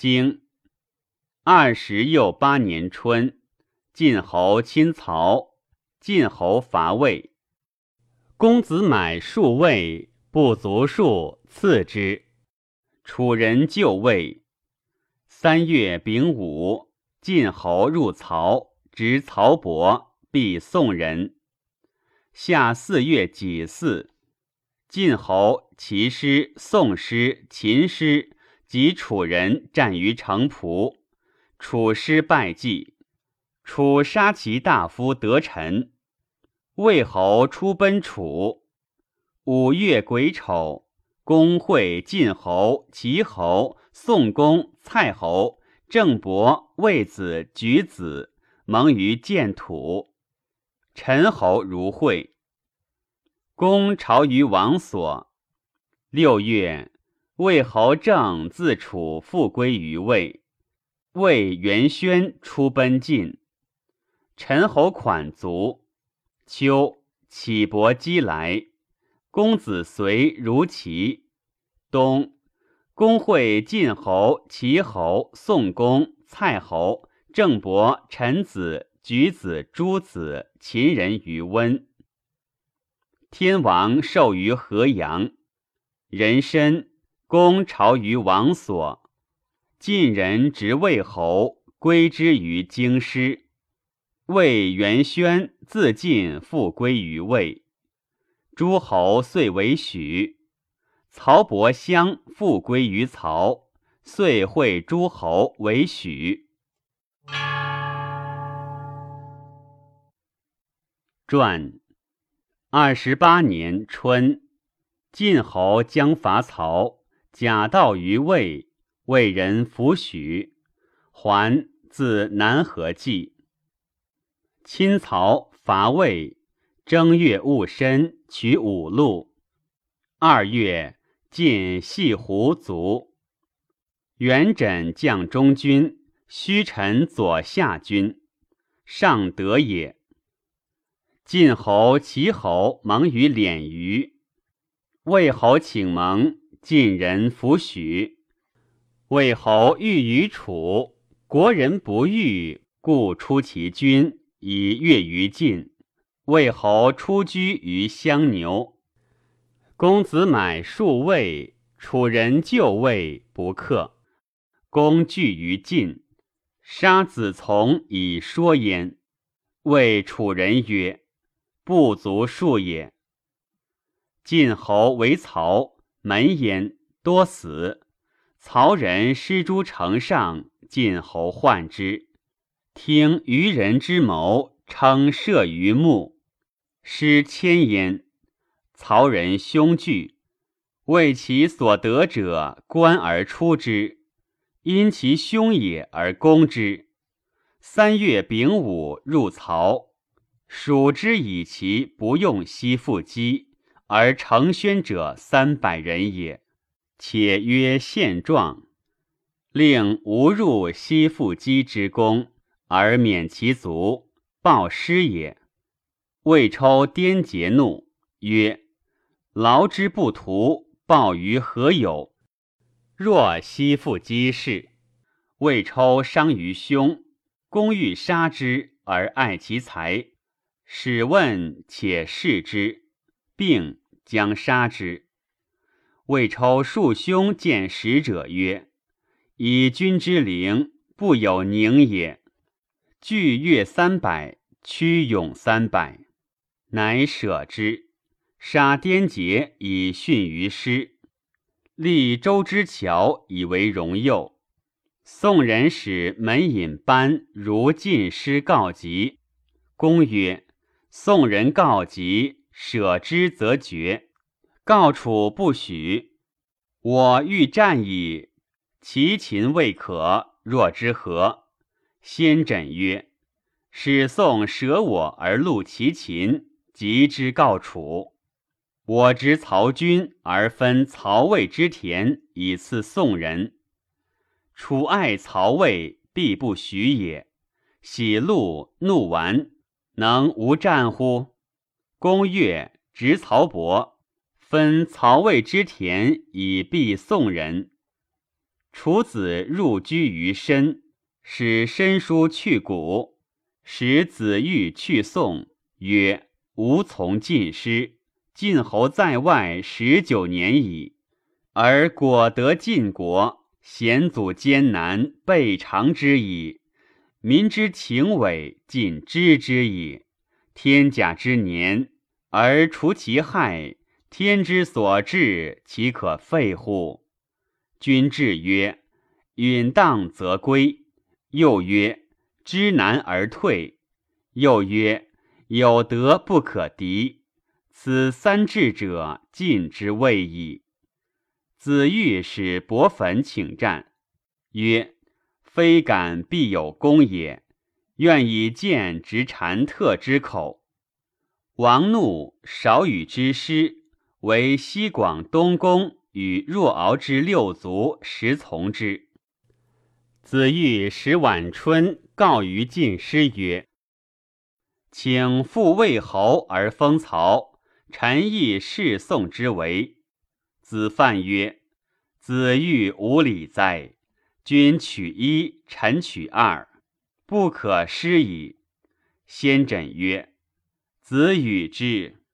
经二十又八年春，晋侯亲曹，晋侯伐魏。公子买数魏，不足数，赐之。楚人就魏。三月丙午，晋侯入曹，执曹伯，必宋人。夏四月己巳。晋侯、齐师、宋师、秦师及楚人战于城濮，楚师败绩。楚杀其大夫得臣。魏侯出奔楚。五月癸丑，公会晋侯、齐侯、宋公、蔡侯、郑伯、魏子、举子盟于建土。陈侯如会。公朝于王所。六月，魏侯郑自楚复归于魏。魏元宣出奔晋。陈侯款卒。秋，启伯姬来。公子随如齐。冬，公会晋侯、齐侯、宋公、蔡侯、郑伯、陈子、举子、诸子、秦人于温。天王授于河阳，人参公朝于王所，晋人执魏侯，归之于京师。魏元宣自晋复归于魏，诸侯遂为许。曹伯襄复归于曹，遂会诸侯为许。传。二十八年春，晋侯将伐曹，假道于魏，魏人弗许。还，自南河济。亲曹伐魏，正月戊申，取五路。二月，晋系胡卒。元稹将中军，虚臣左下军，尚德也。晋侯、齐侯盟于敛舆，魏侯请盟，晋人弗许。魏侯欲与楚，国人不欲，故出其军以越于晋。魏侯出居于襄牛。公子买数魏，楚人就魏不克，公惧于晋，杀子从以说焉。谓楚人曰。不足数也。晋侯为曹门焉，多死。曹人失诸城上，晋侯患之。听愚人之谋，称射于目，失千焉。曹人凶惧，为其所得者观而出之，因其凶也而攻之。三月丙午，入曹。蜀之以其不用西复击，而成宣者三百人也。且曰现状，令无入西复击之功，而免其卒，报师也。魏抽颠结怒，曰：“劳之不图，报于何有？若西复击事，魏抽伤于胸，公欲杀之而爱其财。”使问且视之，并将杀之。魏抽数兄见使者曰：“以君之灵，不有宁也。拒越三百，屈勇三百，乃舍之。杀颠杰以训于师，立周之桥以为荣佑。宋人使门引班如进师告急，公曰。”宋人告急，舍之则绝。告楚不许。我欲战矣，其秦未可。若之何？先轸曰：“使宋舍我而戮其秦，及之告楚。我执曹军而分曹魏之田，以赐宋人。楚爱曹魏，必不许也。喜怒怒完。”能无战乎？公越执曹伯，分曹魏之田以避宋人。楚子入居于申，使申书去谷，使子玉去宋，曰：“吾从晋师，晋侯在外十九年矣，而果得晋国，先祖艰难，备尝之矣。民之情伪，尽知之矣。天甲之年，而除其害，天之所至，岂可废乎？”君至曰：“允当则归。”又曰：“知难而退。”又曰：“有德不可敌。”此三至者，进之谓矣。子欲使伯粉请战，曰：“非敢必有功也，愿以剑执禅特之口。”王怒，少与之师，为西广东宫。与若敖之六族实从之。子欲使晚春告于晋师曰：“请复魏侯而封曹，臣亦侍宋之为。”子范曰：“子欲无礼哉！君取一，臣取二，不可失矣。”先轸曰：“子与之，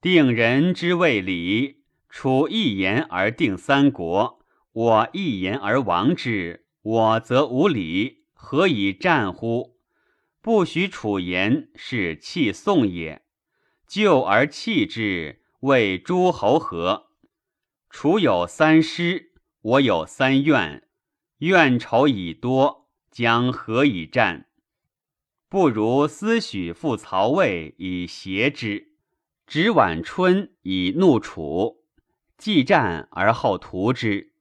定人之谓礼。”楚一言而定三国，我一言而亡之，我则无礼，何以战乎？不许楚言，是弃宋也。救而弃之，谓诸侯何？楚有三师，我有三怨，怨仇已多，将何以战？不如思许复曹魏以挟之，执晚春以怒楚。既战而后屠之。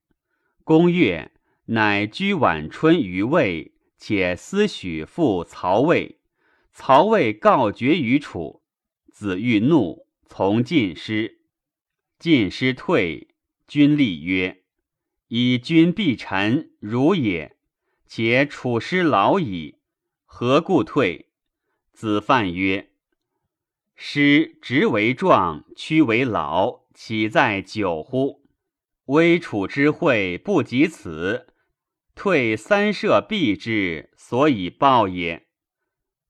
公曰乃居晚春于魏，且思许复曹魏。曹魏告绝于楚。子欲怒，从晋师。晋师退，君立曰：“以君必臣，如也。且楚师老矣，何故退？”子犯曰：“师直为壮，屈为老。”岂在久乎？微楚之会不及此，退三舍避之，所以报也。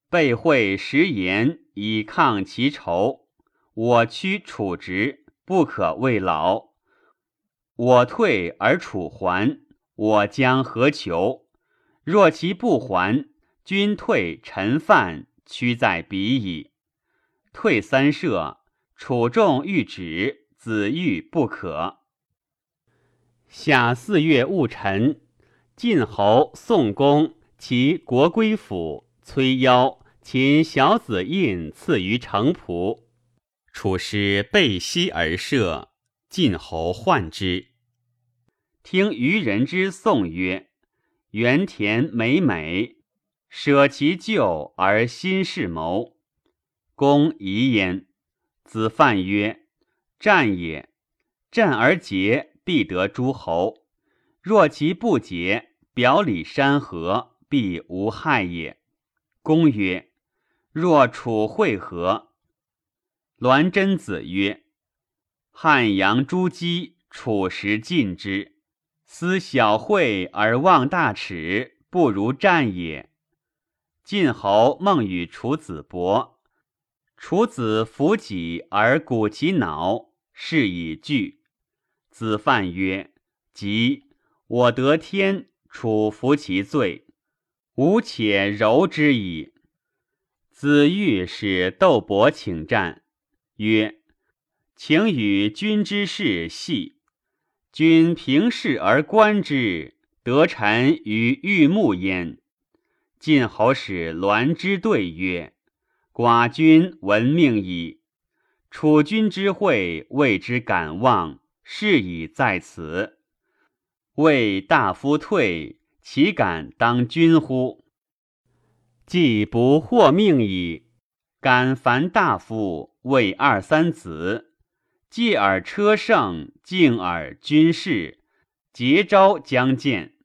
备会食言以抗其仇，我屈楚直，不可谓老。我退而楚还，我将何求？若其不还，君退臣犯，屈在彼矣。退三舍，楚众欲止。子欲不可。夏四月戊辰，晋侯宋公其国归府，崔邀秦小子印赐于城仆。楚师背西而射，晋侯患之。听渔人之颂曰：“原田美美，舍其旧而新事谋。”公疑焉。子犯曰。战也，战而捷，必得诸侯；若其不捷，表里山河，必无害也。公曰：若楚会合？栾真子曰：汉阳诸姬，楚时尽之。思小惠而忘大耻，不如战也。晋侯梦与楚子伯，楚子服己而鼓其脑。是以惧。子犯曰：“即我得天，楚服其罪，吾且柔之矣。”子欲使窦伯请战，曰：“请与君之事细，君平视而观之，得臣于玉木焉。”晋侯使栾之对曰：“寡君闻命矣。”楚君之会，谓之敢忘，是以在此。谓大夫退，岂敢当君乎？既不获命矣，敢烦大夫，谓二三子，继尔车胜，敬尔军士，结招将见。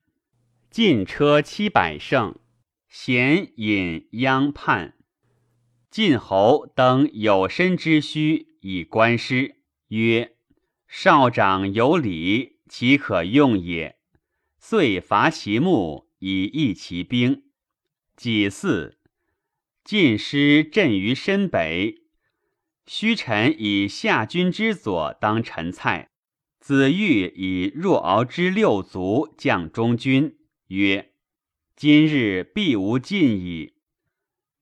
进车七百乘，咸引央叛。晋侯登有身之虚以观师，曰：“少长有礼，岂可用也？”遂伐其墓以益其兵。己巳，晋师镇于身北。虚臣以下军之左当陈蔡，子玉以若敖之六卒将中军，曰：“今日必无进矣。”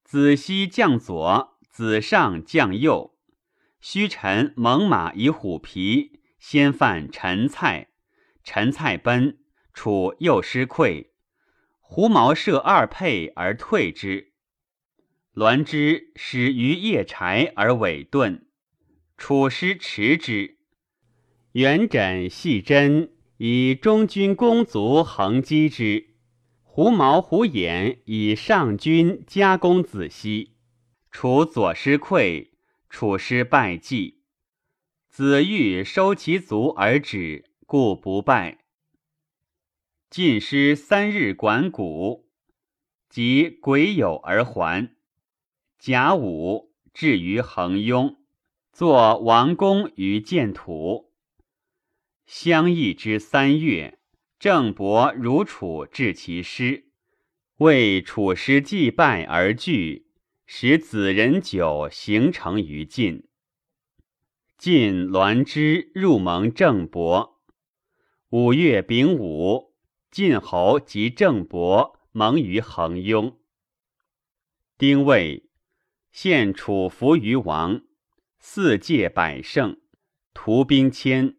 子西将左，子上将右。虚臣猛马以虎皮，先犯陈蔡，陈蔡奔，楚又失溃。胡毛射二沛而退之，栾之使于夜柴而尾遁，楚师持之。元稹细针以中军弓足横击之，胡毛、胡衍以上军加攻子西，楚左师溃，楚师败绩。子玉收其卒而止，故不败。晋师三日管谷，即癸酉而还。甲午，至于衡雍，作王宫于建土。相邑之三月，郑伯如楚至其师，为楚师祭拜而惧，使子人酒形成于晋。晋栾之入盟郑伯。五月丙午。晋侯及郑伯盟于衡雍。丁未，献楚服于王，四界百胜，屠兵千。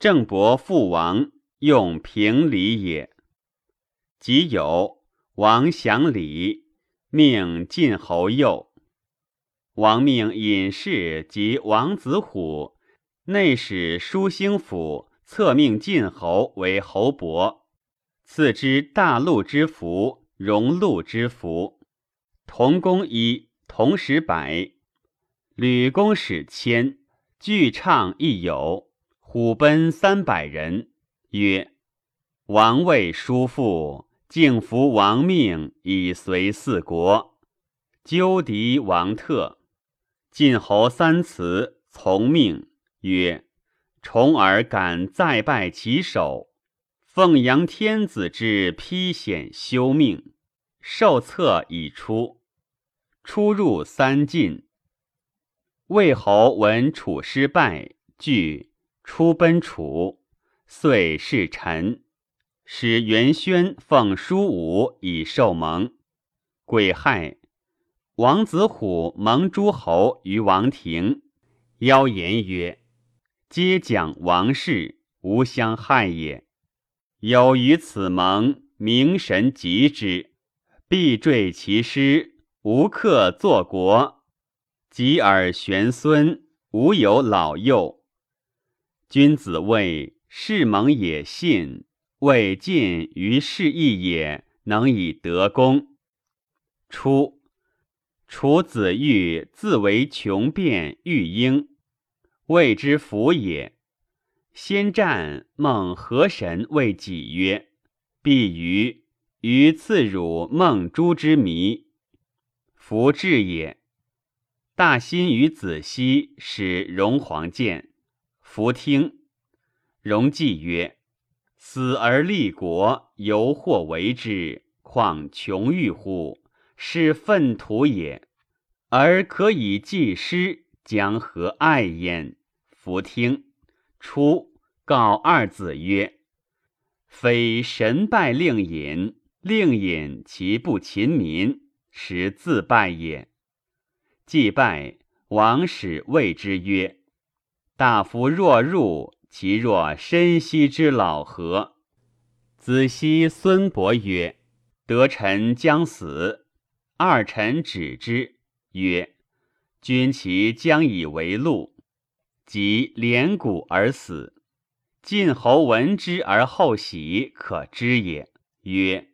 郑伯父王，用平礼也。即有王降礼，命晋侯右。王命尹氏及王子虎，内使舒兴府，策命晋侯为侯伯。赐之大陆之福，荣禄之福，同工一，同时百，吕公使千，具唱亦有，虎贲三百人。曰：王位叔父，敬服王命，以随四国。纠敌王特，晋侯三辞，从命。曰：重耳敢再拜其首。奉阳天子之披险休命，受册已出。出入三晋。魏侯闻楚失败，惧，出奔楚，遂弑臣。使元宣奉叔武以受盟。癸亥，王子虎蒙诸侯于王庭，邀言曰：“皆讲王室，无相害也。”有于此盟，明神极之，必坠其师，无克作国。及尔玄孙，无有老幼。君子谓世盟也信，未尽于事义也，能以得功。初，楚子玉自为穷变育婴，谓之福也。先战梦河神谓己曰：“必于于赐汝梦诸之谜，弗至也。”大心于子熙，使荣皇见，弗听。荣既曰：“死而立国，犹或为之，况穷欲乎？是粪土也。而可以祭师，将何爱焉？”弗听。初，告二子曰：“非神拜令尹，令尹其不勤民，时自败也。”既拜，王使谓之曰：“大夫若入，其若深息之老何？”子息孙伯曰：“得臣将死。”二臣止之曰：“君其将以为禄。”即连骨而死。晋侯闻之而后喜，可知也。曰：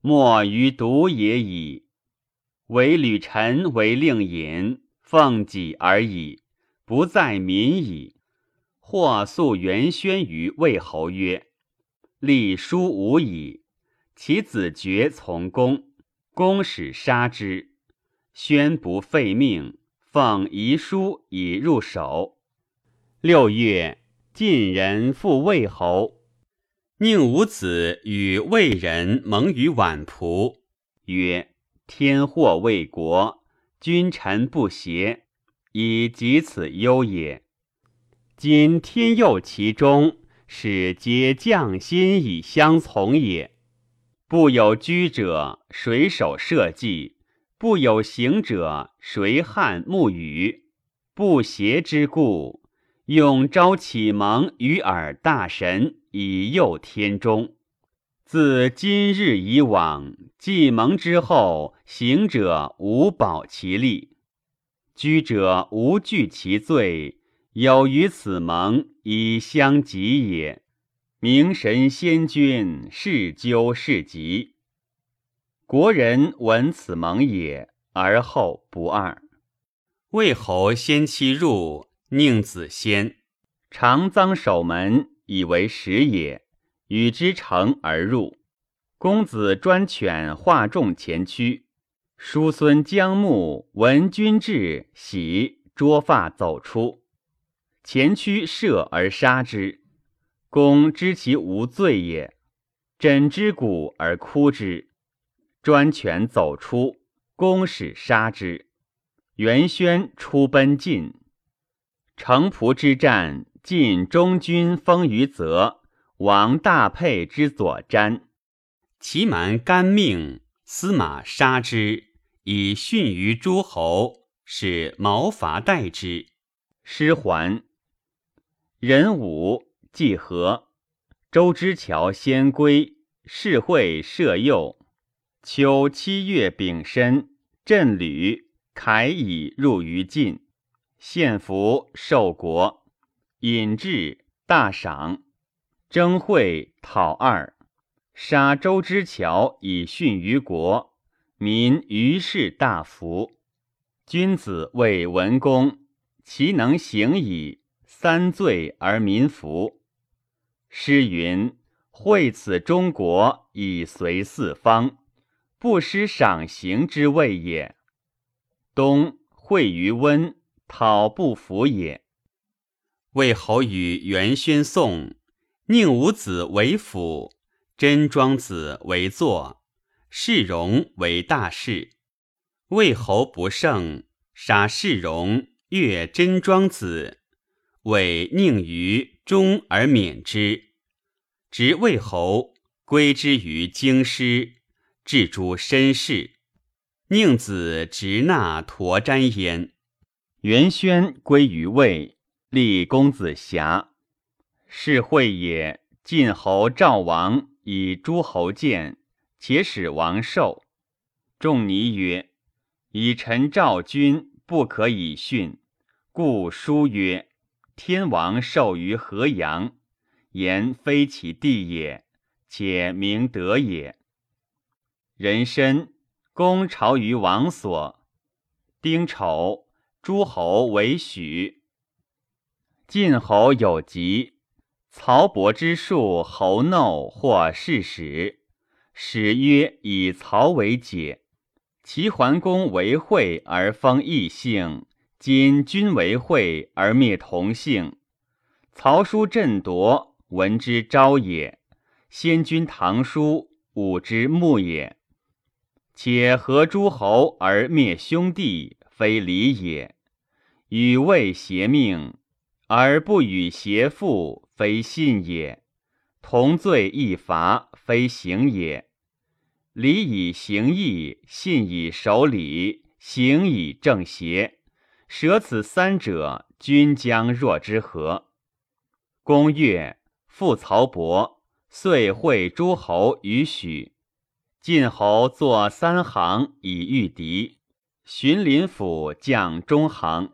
莫于独也矣。唯吕臣为令尹，奉己而已，不在民矣。或诉元宣于魏侯曰：立叔无矣，其子爵从公，公使杀之。宣不废命，奉遗书以入手。六月，晋人复魏侯。宁武子与魏人盟于宛仆，曰：“天祸未国，君臣不协，以及此忧也。今天佑其中，使皆将心以相从也。不有居者，谁守社稷？不有行者，谁汉沐雨？不协之故，用朝启蒙于尔大神。”以佑天中，自今日以往，既蒙之后，行者无保其利，居者无惧其罪，有于此盟以相及也。明神先君，是究是吉。国人闻此盟也，而后不二。魏侯先期入，宁子先，常臧守门。以为食也，与之乘而入。公子专犬化众前驱，叔孙将木闻君至，喜捉发走出，前驱射而杀之。公知其无罪也，枕之骨而哭之。专犬走出，公使杀之。元宣出奔晋，城濮之战。晋中军封于泽，王大沛之左瞻，其蛮干命，司马杀之，以逊于诸侯，使毛伐代之。师还，人武季和，周之乔先归，世会设右。秋七月丙申，镇旅，凯以入于晋，献俘受国。引至大赏，征会讨二，杀周之乔以训于国，民于是大服。君子谓文公，其能行矣，三罪而民服。诗云：“惠此中国，以随四方，不失赏刑之谓也。”冬惠于温，讨不服也。魏侯与元宣宋，宁武子为辅，真庄子为坐，世荣为大事。魏侯不胜，杀世荣，越真庄子，谓宁于忠而免之。执魏侯，归之于京师，置诸身事。宁子执纳驼瞻焉。元宣归于魏。立公子瑕，是会也。晋侯赵王以诸侯见，且使王寿。仲尼曰：“以臣赵君不可以训，故书曰：天王授于河阳，言非其地也，且明德也。人参，公朝于王所。丁丑，诸侯为许。”晋侯有疾，曹伯之术侯耨或事使，使曰：“以曹为解。”齐桓公为惠而封异姓，今君为惠而灭同姓。曹叔振铎，闻之昭也；先君唐叔，武之穆也。且合诸侯而灭兄弟，非礼也。与魏邪命。而不与邪父，非信也；同罪亦罚，非行也。礼以行义，信以守礼，行以正邪。舍此三者，君将若之何？公曰，复曹伯，遂会诸侯于许。晋侯作三行以御敌，荀林甫将中行，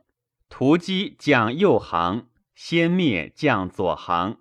屠击将右行。先灭将左行。